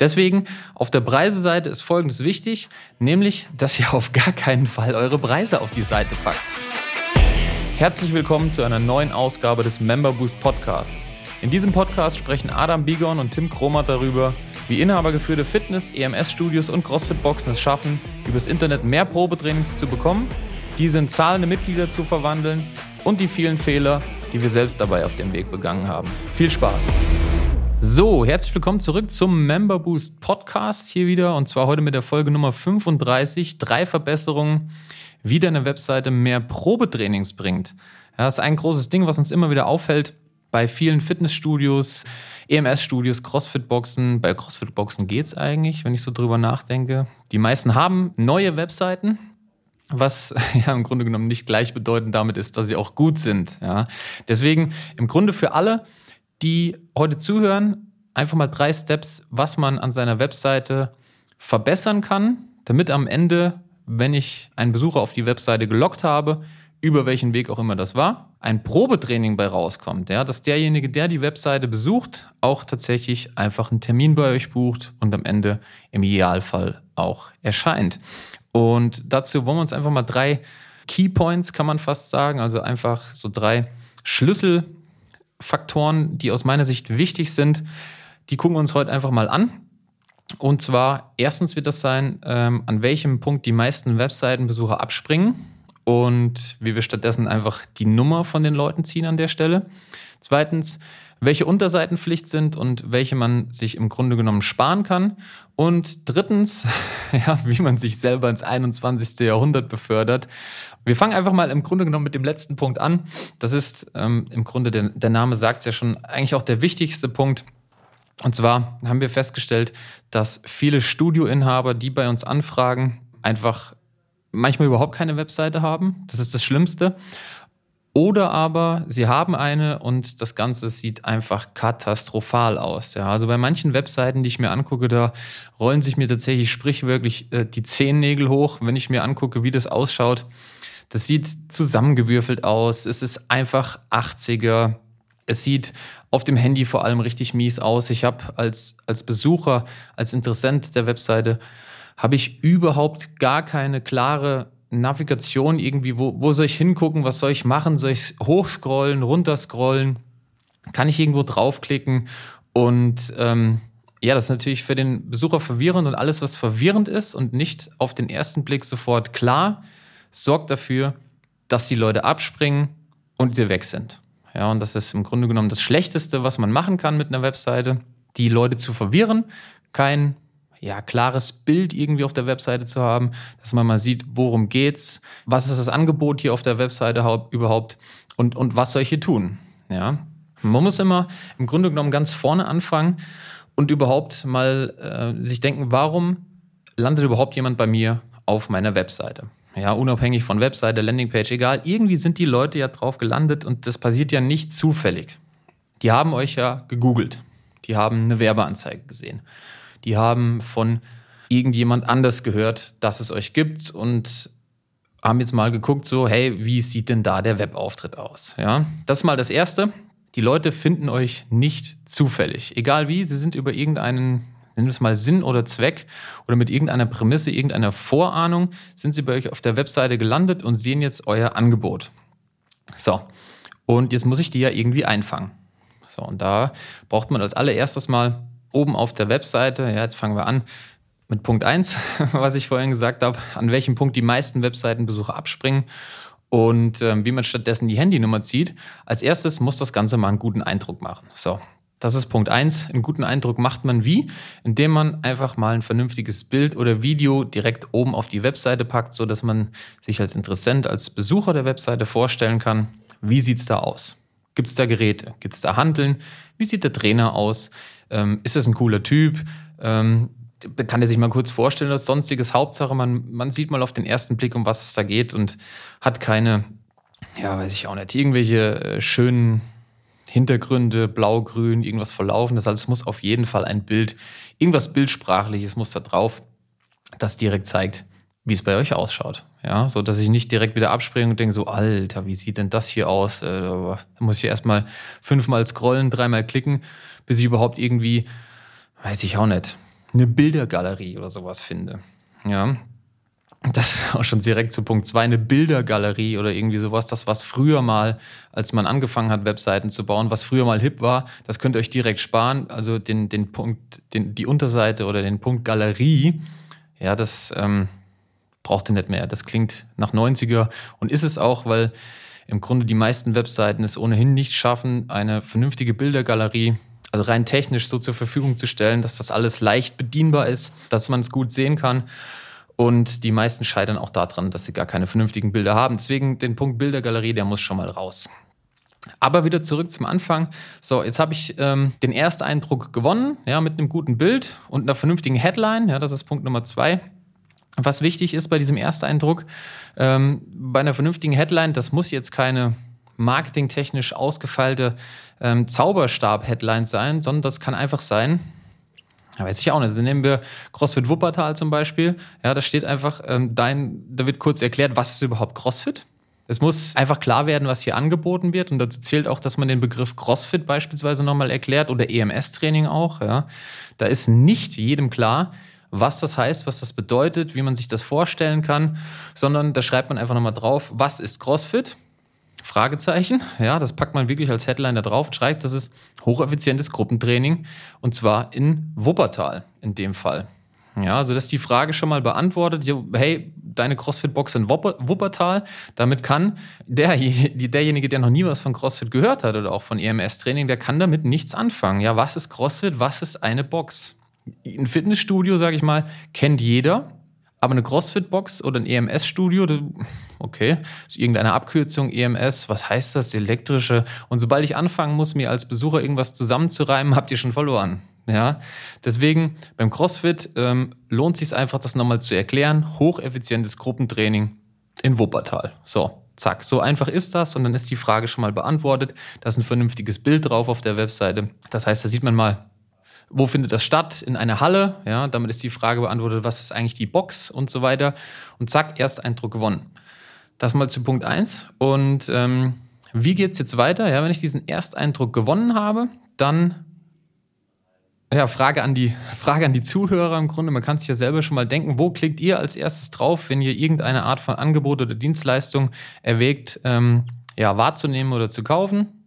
Deswegen auf der Preiseseite ist Folgendes wichtig, nämlich, dass ihr auf gar keinen Fall eure Preise auf die Seite packt. Herzlich willkommen zu einer neuen Ausgabe des Member Boost Podcast. In diesem Podcast sprechen Adam Bigon und Tim Kromat darüber, wie inhabergeführte Fitness-, EMS-Studios und CrossFit-Boxen es schaffen, übers Internet mehr Probetrainings zu bekommen, diese in zahlende Mitglieder zu verwandeln und die vielen Fehler, die wir selbst dabei auf dem Weg begangen haben. Viel Spaß! So, herzlich willkommen zurück zum Member Boost Podcast hier wieder und zwar heute mit der Folge Nummer 35. Drei Verbesserungen, wie deine Webseite mehr Probetrainings bringt. Das ist ein großes Ding, was uns immer wieder auffällt bei vielen Fitnessstudios, EMS-Studios, CrossFit-Boxen. Bei CrossFit-Boxen geht es eigentlich, wenn ich so drüber nachdenke. Die meisten haben neue Webseiten, was ja im Grunde genommen nicht gleichbedeutend damit ist, dass sie auch gut sind. Ja. Deswegen im Grunde für alle, die heute zuhören, einfach mal drei Steps, was man an seiner Webseite verbessern kann, damit am Ende, wenn ich einen Besucher auf die Webseite gelockt habe, über welchen Weg auch immer das war, ein Probetraining bei rauskommt, ja, dass derjenige, der die Webseite besucht, auch tatsächlich einfach einen Termin bei euch bucht und am Ende im Idealfall auch erscheint. Und dazu wollen wir uns einfach mal drei Keypoints, kann man fast sagen, also einfach so drei Schlüssel Faktoren, die aus meiner Sicht wichtig sind, die gucken wir uns heute einfach mal an. Und zwar, erstens wird das sein, ähm, an welchem Punkt die meisten Webseitenbesucher abspringen und wie wir stattdessen einfach die Nummer von den Leuten ziehen an der Stelle. Zweitens, welche Unterseitenpflicht sind und welche man sich im Grunde genommen sparen kann. Und drittens, ja, wie man sich selber ins 21. Jahrhundert befördert wir fangen einfach mal im Grunde genommen mit dem letzten Punkt an. Das ist ähm, im Grunde, der, der Name sagt es ja schon, eigentlich auch der wichtigste Punkt. Und zwar haben wir festgestellt, dass viele Studioinhaber, die bei uns anfragen, einfach manchmal überhaupt keine Webseite haben. Das ist das Schlimmste. Oder aber sie haben eine und das Ganze sieht einfach katastrophal aus. Ja, also bei manchen Webseiten, die ich mir angucke, da rollen sich mir tatsächlich sprichwörtlich äh, die Zehennägel hoch, wenn ich mir angucke, wie das ausschaut. Das sieht zusammengewürfelt aus. Es ist einfach 80er. Es sieht auf dem Handy vor allem richtig mies aus. Ich habe als, als Besucher, als Interessent der Webseite, habe ich überhaupt gar keine klare Navigation irgendwie. Wo, wo soll ich hingucken? Was soll ich machen? Soll ich hochscrollen, runterscrollen? Kann ich irgendwo draufklicken? Und ähm, ja, das ist natürlich für den Besucher verwirrend und alles, was verwirrend ist und nicht auf den ersten Blick sofort klar, sorgt dafür, dass die Leute abspringen und sie weg sind. Ja, und das ist im Grunde genommen das Schlechteste, was man machen kann mit einer Webseite, die Leute zu verwirren, kein ja, klares Bild irgendwie auf der Webseite zu haben, dass man mal sieht, worum geht's, was ist das Angebot hier auf der Webseite überhaupt und, und was soll ich hier tun. Ja, man muss immer im Grunde genommen ganz vorne anfangen und überhaupt mal äh, sich denken, warum landet überhaupt jemand bei mir auf meiner Webseite? Ja, unabhängig von Webseite, Landingpage, egal, irgendwie sind die Leute ja drauf gelandet und das passiert ja nicht zufällig. Die haben euch ja gegoogelt. Die haben eine Werbeanzeige gesehen. Die haben von irgendjemand anders gehört, dass es euch gibt und haben jetzt mal geguckt, so, hey, wie sieht denn da der Webauftritt aus? Ja, das ist mal das Erste. Die Leute finden euch nicht zufällig. Egal wie, sie sind über irgendeinen nennen wir es mal Sinn oder Zweck oder mit irgendeiner Prämisse, irgendeiner Vorahnung, sind sie bei euch auf der Webseite gelandet und sehen jetzt euer Angebot. So, und jetzt muss ich die ja irgendwie einfangen. So, und da braucht man als allererstes mal oben auf der Webseite, ja, jetzt fangen wir an mit Punkt 1, was ich vorhin gesagt habe, an welchem Punkt die meisten Webseitenbesucher abspringen und ähm, wie man stattdessen die Handynummer zieht. Als erstes muss das Ganze mal einen guten Eindruck machen. So, das ist Punkt eins. Einen guten Eindruck macht man wie? Indem man einfach mal ein vernünftiges Bild oder Video direkt oben auf die Webseite packt, so dass man sich als Interessent, als Besucher der Webseite vorstellen kann, wie sieht's da aus? Gibt es da Geräte? Gibt es da Handeln? Wie sieht der Trainer aus? Ähm, ist das ein cooler Typ? Ähm, kann er sich mal kurz vorstellen, das sonstiges. Hauptsache, man, man sieht mal auf den ersten Blick, um was es da geht und hat keine, ja, weiß ich auch nicht, irgendwelche äh, schönen Hintergründe, blau, grün, irgendwas verlaufen. Das alles muss auf jeden Fall ein Bild, irgendwas Bildsprachliches muss da drauf, das direkt zeigt, wie es bei euch ausschaut. Ja, so dass ich nicht direkt wieder abspringe und denke so, Alter, wie sieht denn das hier aus? Äh, da muss ich erstmal fünfmal scrollen, dreimal klicken, bis ich überhaupt irgendwie, weiß ich auch nicht, eine Bildergalerie oder sowas finde. Ja, das ist auch schon direkt zu Punkt zwei, eine Bildergalerie oder irgendwie sowas, das was früher mal, als man angefangen hat, Webseiten zu bauen, was früher mal hip war, das könnt ihr euch direkt sparen. Also den, den Punkt, den, die Unterseite oder den Punkt Galerie, ja, das ähm, braucht ihr nicht mehr. Das klingt nach 90er und ist es auch, weil im Grunde die meisten Webseiten es ohnehin nicht schaffen, eine vernünftige Bildergalerie also rein technisch so zur Verfügung zu stellen, dass das alles leicht bedienbar ist, dass man es gut sehen kann. Und die meisten scheitern auch daran, dass sie gar keine vernünftigen Bilder haben. Deswegen den Punkt Bildergalerie, der muss schon mal raus. Aber wieder zurück zum Anfang. So, jetzt habe ich ähm, den Ersteindruck gewonnen, ja, mit einem guten Bild und einer vernünftigen Headline. Ja, das ist Punkt Nummer zwei. Was wichtig ist bei diesem Ersteindruck, ähm, bei einer vernünftigen Headline, das muss jetzt keine marketingtechnisch ausgefeilte ähm, Zauberstab-Headline sein, sondern das kann einfach sein, ja, weiß ich auch nicht. Also nehmen wir CrossFit Wuppertal zum Beispiel. Ja, da steht einfach, ähm, dein, da wird kurz erklärt, was ist überhaupt CrossFit? Es muss einfach klar werden, was hier angeboten wird. Und dazu zählt auch, dass man den Begriff CrossFit beispielsweise nochmal erklärt oder EMS-Training auch. Ja. Da ist nicht jedem klar, was das heißt, was das bedeutet, wie man sich das vorstellen kann, sondern da schreibt man einfach nochmal drauf, was ist CrossFit? Fragezeichen. Ja, das packt man wirklich als Headline da drauf und schreibt, das ist hocheffizientes Gruppentraining und zwar in Wuppertal in dem Fall. Ja, also dass die Frage schon mal beantwortet, hey, deine CrossFit-Box in Wuppertal, damit kann der, derjenige, der noch nie was von CrossFit gehört hat oder auch von EMS-Training, der kann damit nichts anfangen. Ja, was ist CrossFit? Was ist eine Box? Ein Fitnessstudio, sage ich mal, kennt jeder. Aber eine CrossFit-Box oder ein EMS-Studio, okay, ist irgendeine Abkürzung, EMS, was heißt das, elektrische? Und sobald ich anfangen muss, mir als Besucher irgendwas zusammenzureimen, habt ihr schon verloren. Ja, deswegen beim CrossFit ähm, lohnt sich einfach, das nochmal zu erklären. Hocheffizientes Gruppentraining in Wuppertal. So, zack, so einfach ist das und dann ist die Frage schon mal beantwortet. Da ist ein vernünftiges Bild drauf auf der Webseite. Das heißt, da sieht man mal, wo findet das statt? In einer Halle. Ja, damit ist die Frage beantwortet, was ist eigentlich die Box und so weiter. Und zack, Ersteindruck gewonnen. Das mal zu Punkt 1. Und ähm, wie geht es jetzt weiter? Ja, wenn ich diesen Ersteindruck gewonnen habe, dann ja, Frage an, die, Frage an die Zuhörer im Grunde. Man kann sich ja selber schon mal denken, wo klickt ihr als erstes drauf, wenn ihr irgendeine Art von Angebot oder Dienstleistung erwägt, ähm, ja, wahrzunehmen oder zu kaufen?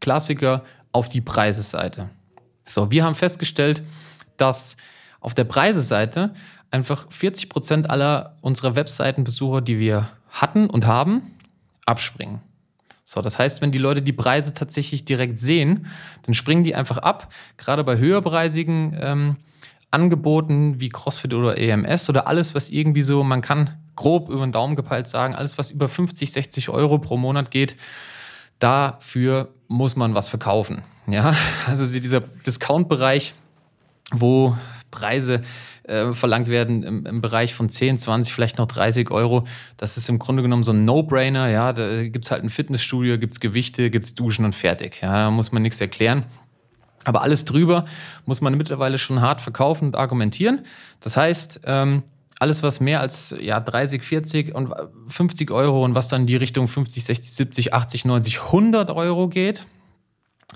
Klassiker auf die Preiseseite. So, wir haben festgestellt, dass auf der Preiseseite einfach 40 Prozent aller unserer Webseitenbesucher, die wir hatten und haben, abspringen. So, das heißt, wenn die Leute die Preise tatsächlich direkt sehen, dann springen die einfach ab. Gerade bei höherpreisigen ähm, Angeboten wie CrossFit oder EMS oder alles, was irgendwie so, man kann grob über den Daumen gepeilt sagen, alles, was über 50, 60 Euro pro Monat geht, dafür muss man was verkaufen. Ja, also dieser Discount-Bereich, wo Preise äh, verlangt werden im, im, Bereich von 10, 20, vielleicht noch 30 Euro. Das ist im Grunde genommen so ein No-Brainer. Ja, da gibt's halt ein Fitnessstudio, gibt's Gewichte, gibt's Duschen und fertig. Ja, da muss man nichts erklären. Aber alles drüber muss man mittlerweile schon hart verkaufen und argumentieren. Das heißt, ähm, alles, was mehr als ja, 30, 40 und 50 Euro und was dann in die Richtung 50, 60, 70, 80, 90, 100 Euro geht,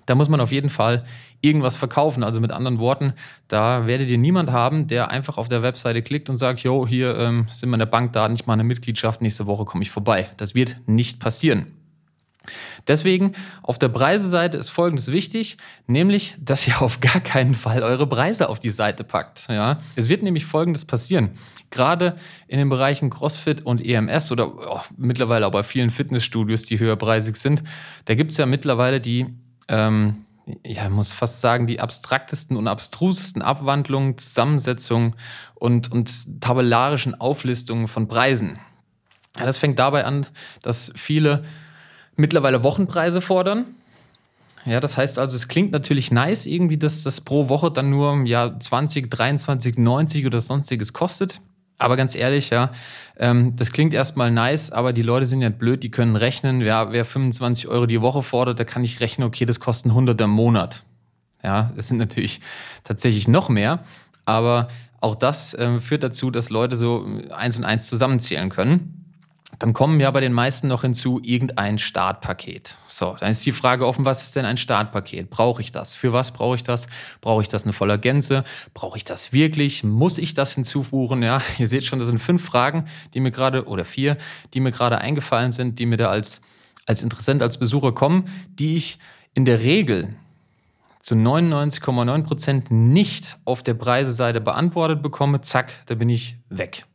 da muss man auf jeden Fall irgendwas verkaufen. Also mit anderen Worten, da werdet ihr niemand haben, der einfach auf der Webseite klickt und sagt, jo, hier ähm, sind meine Bankdaten, ich mache eine Mitgliedschaft, nächste Woche komme ich vorbei. Das wird nicht passieren. Deswegen auf der Preiseseite ist Folgendes wichtig, nämlich, dass ihr auf gar keinen Fall eure Preise auf die Seite packt. Ja? Es wird nämlich Folgendes passieren. Gerade in den Bereichen CrossFit und EMS oder oh, mittlerweile auch bei vielen Fitnessstudios, die höherpreisig sind, da gibt es ja mittlerweile die, ähm, ja, ich muss fast sagen, die abstraktesten und abstrusesten Abwandlungen, Zusammensetzungen und, und tabellarischen Auflistungen von Preisen. Ja, das fängt dabei an, dass viele mittlerweile Wochenpreise fordern. Ja, das heißt also, es klingt natürlich nice, irgendwie, dass das pro Woche dann nur ja, 20, 23, 90 oder sonstiges kostet. Aber ganz ehrlich, ja, ähm, das klingt erstmal nice, aber die Leute sind ja blöd, die können rechnen. Ja, wer 25 Euro die Woche fordert, da kann ich rechnen, okay, das kostet 100 im Monat. Ja, das sind natürlich tatsächlich noch mehr, aber auch das äh, führt dazu, dass Leute so eins und eins zusammenzählen können. Dann kommen ja bei den meisten noch hinzu irgendein Startpaket. So, dann ist die Frage offen, was ist denn ein Startpaket? Brauche ich das? Für was brauche ich das? Brauche ich das eine voller Gänze? Brauche ich das wirklich? Muss ich das hinzubuchen? Ja, ihr seht schon, das sind fünf Fragen, die mir gerade, oder vier, die mir gerade eingefallen sind, die mir da als, als Interessent, als Besucher kommen, die ich in der Regel zu 99,9 Prozent nicht auf der Preiseseite beantwortet bekomme. Zack, da bin ich weg.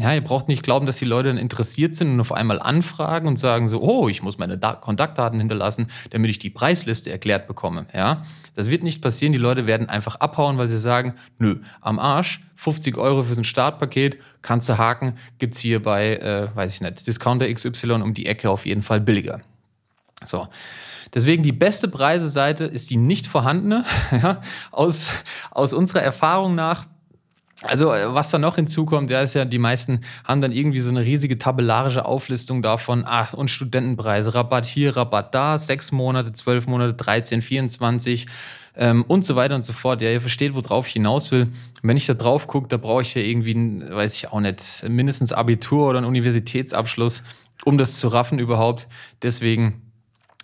Ja, ihr braucht nicht glauben, dass die Leute dann interessiert sind und auf einmal anfragen und sagen so, oh, ich muss meine da Kontaktdaten hinterlassen, damit ich die Preisliste erklärt bekomme. Ja, das wird nicht passieren. Die Leute werden einfach abhauen, weil sie sagen, nö, am Arsch, 50 Euro für ein Startpaket, kannst du haken, gibt's hier bei, äh, weiß ich nicht, Discounter XY um die Ecke auf jeden Fall billiger. So. Deswegen die beste Preiseseite ist die nicht vorhandene. Ja, aus, aus unserer Erfahrung nach also, äh, was da noch hinzukommt, ja, ist ja, die meisten haben dann irgendwie so eine riesige tabellarische Auflistung davon, ach, und Studentenpreise, Rabatt hier, Rabatt da, sechs Monate, zwölf Monate, 13, 24 ähm, und so weiter und so fort. Ja, ihr versteht, worauf ich hinaus will. Wenn ich da drauf gucke, da brauche ich ja irgendwie, weiß ich auch nicht, mindestens Abitur oder einen Universitätsabschluss, um das zu raffen überhaupt. Deswegen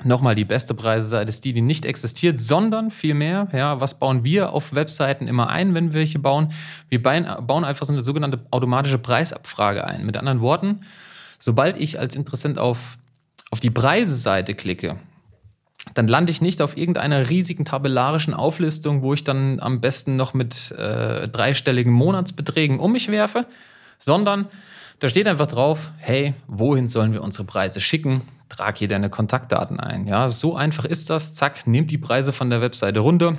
Nochmal, die beste Preiseseite ist die, die nicht existiert, sondern vielmehr, ja, was bauen wir auf Webseiten immer ein, wenn wir welche bauen? Wir bauen einfach so eine sogenannte automatische Preisabfrage ein. Mit anderen Worten, sobald ich als Interessent auf, auf die Preiseseite klicke, dann lande ich nicht auf irgendeiner riesigen tabellarischen Auflistung, wo ich dann am besten noch mit äh, dreistelligen Monatsbeträgen um mich werfe, sondern da steht einfach drauf, hey, wohin sollen wir unsere Preise schicken? Trag hier deine Kontaktdaten ein. Ja, so einfach ist das. Zack, nehmt die Preise von der Webseite runter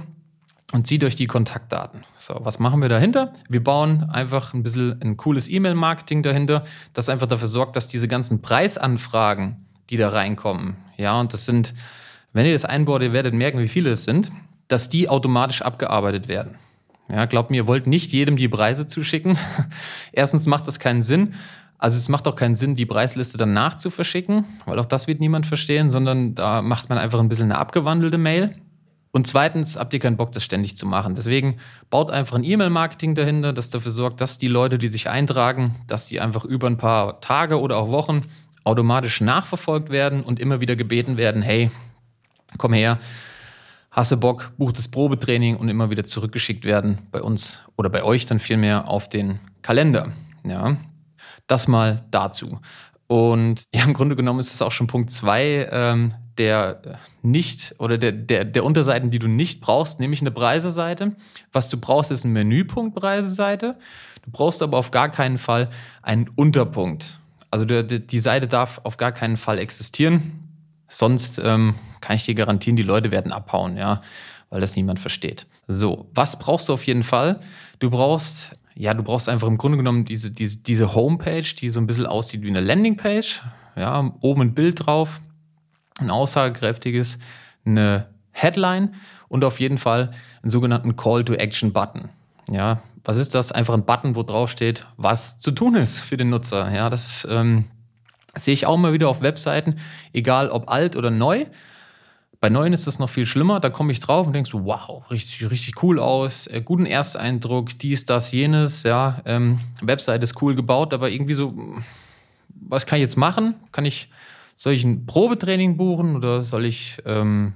und zieht euch die Kontaktdaten. So, was machen wir dahinter? Wir bauen einfach ein bisschen ein cooles E-Mail-Marketing dahinter, das einfach dafür sorgt, dass diese ganzen Preisanfragen, die da reinkommen, ja, und das sind, wenn ihr das einbaut, ihr werdet merken, wie viele es sind, dass die automatisch abgearbeitet werden. Ja, glaubt mir, ihr wollt nicht jedem die Preise zuschicken. Erstens macht das keinen Sinn. Also es macht auch keinen Sinn, die Preisliste danach zu verschicken, weil auch das wird niemand verstehen, sondern da macht man einfach ein bisschen eine abgewandelte Mail. Und zweitens habt ihr keinen Bock, das ständig zu machen. Deswegen baut einfach ein E-Mail-Marketing dahinter, das dafür sorgt, dass die Leute, die sich eintragen, dass sie einfach über ein paar Tage oder auch Wochen automatisch nachverfolgt werden und immer wieder gebeten werden, hey, komm her, hasse Bock, buch das Probetraining und immer wieder zurückgeschickt werden bei uns oder bei euch dann vielmehr auf den Kalender. Ja, das mal dazu. Und ja, im Grunde genommen ist das auch schon Punkt zwei ähm, der nicht oder der, der, der Unterseiten, die du nicht brauchst, nämlich eine Preiseseite. Was du brauchst, ist ein Menüpunkt Preiseseite. Du brauchst aber auf gar keinen Fall einen Unterpunkt. Also die, die Seite darf auf gar keinen Fall existieren. Sonst ähm, kann ich dir garantieren, die Leute werden abhauen, ja, weil das niemand versteht. So, was brauchst du auf jeden Fall? Du brauchst, ja, du brauchst einfach im Grunde genommen diese, diese, diese Homepage, die so ein bisschen aussieht wie eine Landingpage. Ja, oben ein Bild drauf, ein aussagekräftiges, eine Headline und auf jeden Fall einen sogenannten Call-to-Action-Button. Ja, was ist das? Einfach ein Button, wo drauf steht, was zu tun ist für den Nutzer. Ja, das ähm, sehe ich auch mal wieder auf Webseiten, egal ob alt oder neu. Bei neuen ist das noch viel schlimmer. Da komme ich drauf und denke so, wow, richtig, richtig cool aus, äh, guten Ersteindruck, dies, das, jenes. Ja, ähm, Website ist cool gebaut, aber irgendwie so, was kann ich jetzt machen? Kann ich, soll ich ein Probetraining buchen oder soll ich ähm,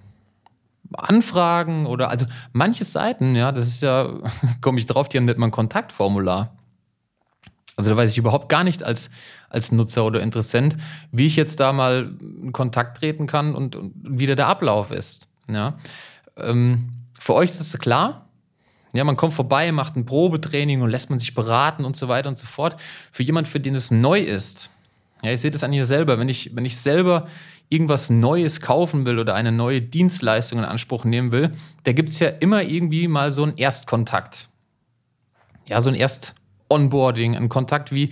anfragen oder also manche Seiten, ja, das ist ja, komme ich drauf, die haben nicht mal ein Kontaktformular. Also da weiß ich überhaupt gar nicht als, als Nutzer oder Interessent, wie ich jetzt da mal in Kontakt treten kann und, und wie der Ablauf ist. Ja. Ähm, für euch ist es klar. Ja, man kommt vorbei, macht ein Probetraining und lässt man sich beraten und so weiter und so fort. Für jemand, für den es neu ist, ja, ich sehe das an mir selber, wenn ich, wenn ich selber irgendwas Neues kaufen will oder eine neue Dienstleistung in Anspruch nehmen will, da gibt es ja immer irgendwie mal so einen Erstkontakt. Ja, so ein Erst, Onboarding, ein Kontakt wie,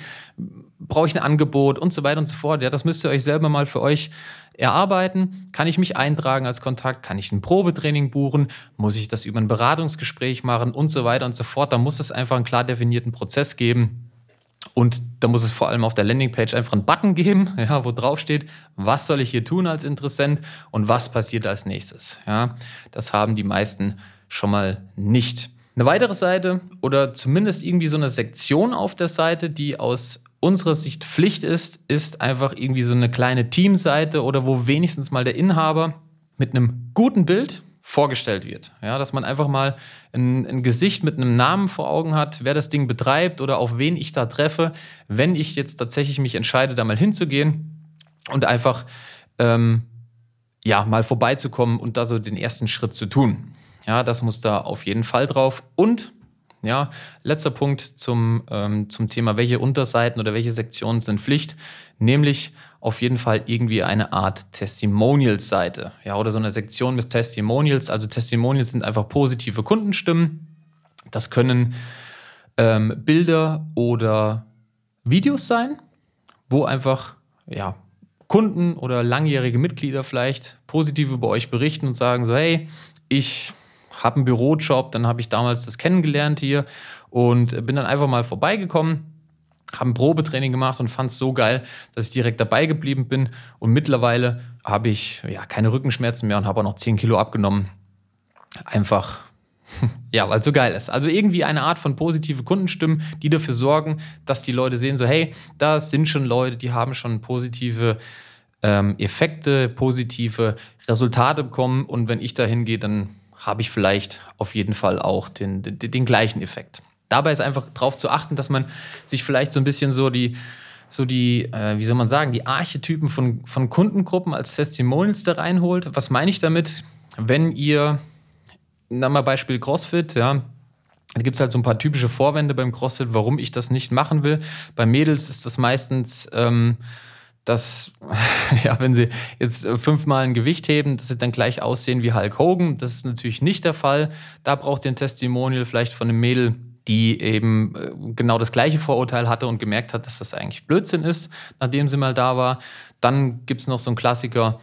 brauche ich ein Angebot und so weiter und so fort. Ja, das müsst ihr euch selber mal für euch erarbeiten. Kann ich mich eintragen als Kontakt? Kann ich ein Probetraining buchen? Muss ich das über ein Beratungsgespräch machen und so weiter und so fort? Da muss es einfach einen klar definierten Prozess geben. Und da muss es vor allem auf der Landingpage einfach einen Button geben, ja, wo drauf steht, was soll ich hier tun als Interessent und was passiert als nächstes. Ja, das haben die meisten schon mal nicht. Eine weitere Seite oder zumindest irgendwie so eine Sektion auf der Seite, die aus unserer Sicht Pflicht ist, ist einfach irgendwie so eine kleine Teamseite oder wo wenigstens mal der Inhaber mit einem guten Bild vorgestellt wird. Ja, dass man einfach mal ein, ein, Gesicht mit einem Namen vor Augen hat, wer das Ding betreibt oder auf wen ich da treffe, wenn ich jetzt tatsächlich mich entscheide, da mal hinzugehen und einfach ähm, ja mal vorbeizukommen und da so den ersten Schritt zu tun. Ja, das muss da auf jeden Fall drauf. Und ja, letzter Punkt zum, ähm, zum Thema, welche Unterseiten oder welche Sektionen sind Pflicht, nämlich auf jeden Fall irgendwie eine Art Testimonials-Seite. Ja, oder so eine Sektion mit Testimonials. Also Testimonials sind einfach positive Kundenstimmen. Das können ähm, Bilder oder Videos sein, wo einfach ja, Kunden oder langjährige Mitglieder vielleicht positiv über euch berichten und sagen so, hey, ich habe einen Bürojob, dann habe ich damals das kennengelernt hier und bin dann einfach mal vorbeigekommen habe ein Probetraining gemacht und fand es so geil, dass ich direkt dabei geblieben bin. Und mittlerweile habe ich ja keine Rückenschmerzen mehr und habe auch noch 10 Kilo abgenommen. Einfach, ja, weil es so geil ist. Also irgendwie eine Art von positive Kundenstimmen, die dafür sorgen, dass die Leute sehen, so hey, da sind schon Leute, die haben schon positive ähm, Effekte, positive Resultate bekommen. Und wenn ich da hingehe, dann habe ich vielleicht auf jeden Fall auch den, den, den gleichen Effekt. Dabei ist einfach darauf zu achten, dass man sich vielleicht so ein bisschen so die, so die, äh, wie soll man sagen, die Archetypen von, von Kundengruppen als Testimonials da reinholt. Was meine ich damit? Wenn ihr, na mal Beispiel CrossFit, ja, da gibt es halt so ein paar typische Vorwände beim CrossFit, warum ich das nicht machen will. Bei Mädels ist das meistens, ähm, dass, ja, wenn sie jetzt fünfmal ein Gewicht heben, dass sie dann gleich aussehen wie Hulk Hogan. Das ist natürlich nicht der Fall. Da braucht ihr ein Testimonial vielleicht von einem Mädel, die eben äh, genau das gleiche Vorurteil hatte und gemerkt hat, dass das eigentlich Blödsinn ist, nachdem sie mal da war. Dann gibt es noch so einen Klassiker,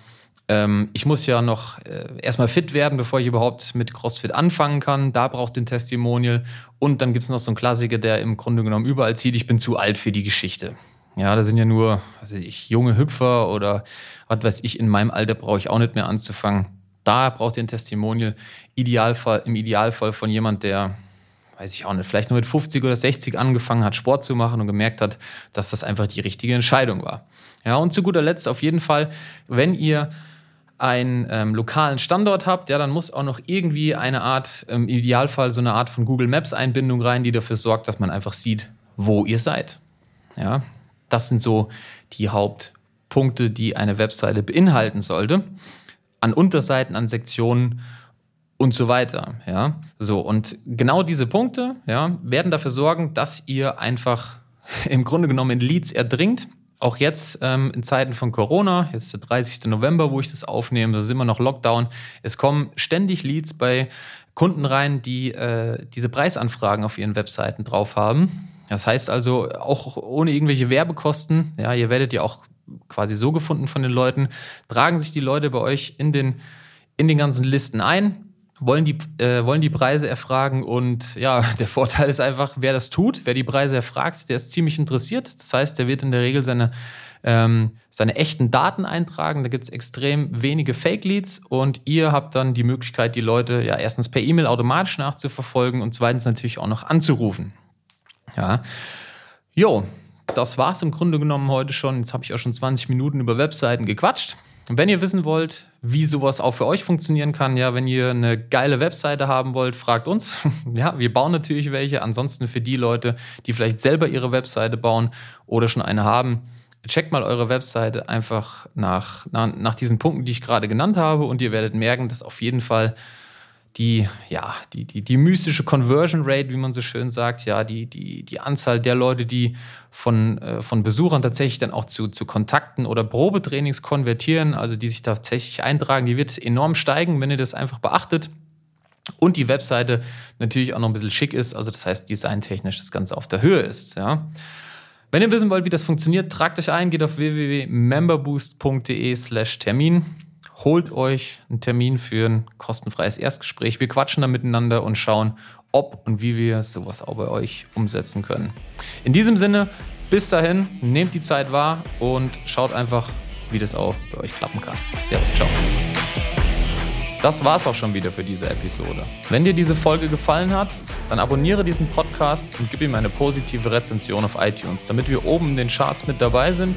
ähm, ich muss ja noch äh, erstmal fit werden, bevor ich überhaupt mit CrossFit anfangen kann. Da braucht den Testimonial. Und dann gibt es noch so einen Klassiker, der im Grunde genommen überall zieht, ich bin zu alt für die Geschichte. Ja, da sind ja nur, also ich, junge Hüpfer oder was weiß ich, in meinem Alter brauche ich auch nicht mehr anzufangen. Da braucht ihr ein Testimonial Idealfall, im Idealfall von jemand, der weiß ich auch nicht, vielleicht nur mit 50 oder 60 angefangen hat, Sport zu machen und gemerkt hat, dass das einfach die richtige Entscheidung war. Ja, und zu guter Letzt auf jeden Fall, wenn ihr einen ähm, lokalen Standort habt, ja, dann muss auch noch irgendwie eine Art, im Idealfall so eine Art von Google Maps Einbindung rein, die dafür sorgt, dass man einfach sieht, wo ihr seid. Ja, das sind so die Hauptpunkte, die eine Webseite beinhalten sollte. An Unterseiten, an Sektionen und so weiter. Ja, so und genau diese Punkte ja, werden dafür sorgen, dass ihr einfach im Grunde genommen in Leads erdringt. Auch jetzt ähm, in Zeiten von Corona, jetzt der 30. November, wo ich das aufnehme, das ist immer noch Lockdown. Es kommen ständig Leads bei Kunden rein, die äh, diese Preisanfragen auf ihren Webseiten drauf haben. Das heißt also, auch ohne irgendwelche Werbekosten, ja, ihr werdet ja auch quasi so gefunden von den Leuten, tragen sich die Leute bei euch in den, in den ganzen Listen ein wollen die, äh, wollen die Preise erfragen und ja, der Vorteil ist einfach, wer das tut, wer die Preise erfragt, der ist ziemlich interessiert. Das heißt, der wird in der Regel seine, ähm, seine echten Daten eintragen. Da gibt es extrem wenige Fake-Leads und ihr habt dann die Möglichkeit, die Leute ja erstens per E-Mail automatisch nachzuverfolgen und zweitens natürlich auch noch anzurufen. Ja. Jo, das war's im Grunde genommen heute schon. Jetzt habe ich auch schon 20 Minuten über Webseiten gequatscht. Wenn ihr wissen wollt, wie sowas auch für euch funktionieren kann, ja, wenn ihr eine geile Webseite haben wollt, fragt uns. ja, wir bauen natürlich welche. Ansonsten für die Leute, die vielleicht selber ihre Webseite bauen oder schon eine haben, checkt mal eure Webseite einfach nach, nach, nach diesen Punkten, die ich gerade genannt habe und ihr werdet merken, dass auf jeden Fall die, ja, die, die, die mystische Conversion Rate, wie man so schön sagt, ja, die, die, die Anzahl der Leute, die von, äh, von Besuchern tatsächlich dann auch zu, zu Kontakten oder Probetrainings konvertieren, also die sich tatsächlich eintragen, die wird enorm steigen, wenn ihr das einfach beachtet. Und die Webseite natürlich auch noch ein bisschen schick ist, also das heißt designtechnisch das Ganze auf der Höhe ist, ja. Wenn ihr wissen wollt, wie das funktioniert, tragt euch ein, geht auf www.memberboost.de slash Termin holt euch einen Termin für ein kostenfreies Erstgespräch. Wir quatschen da miteinander und schauen, ob und wie wir sowas auch bei euch umsetzen können. In diesem Sinne, bis dahin, nehmt die Zeit wahr und schaut einfach, wie das auch bei euch klappen kann. Servus, ciao. Das war's auch schon wieder für diese Episode. Wenn dir diese Folge gefallen hat, dann abonniere diesen Podcast und gib ihm eine positive Rezension auf iTunes, damit wir oben in den Charts mit dabei sind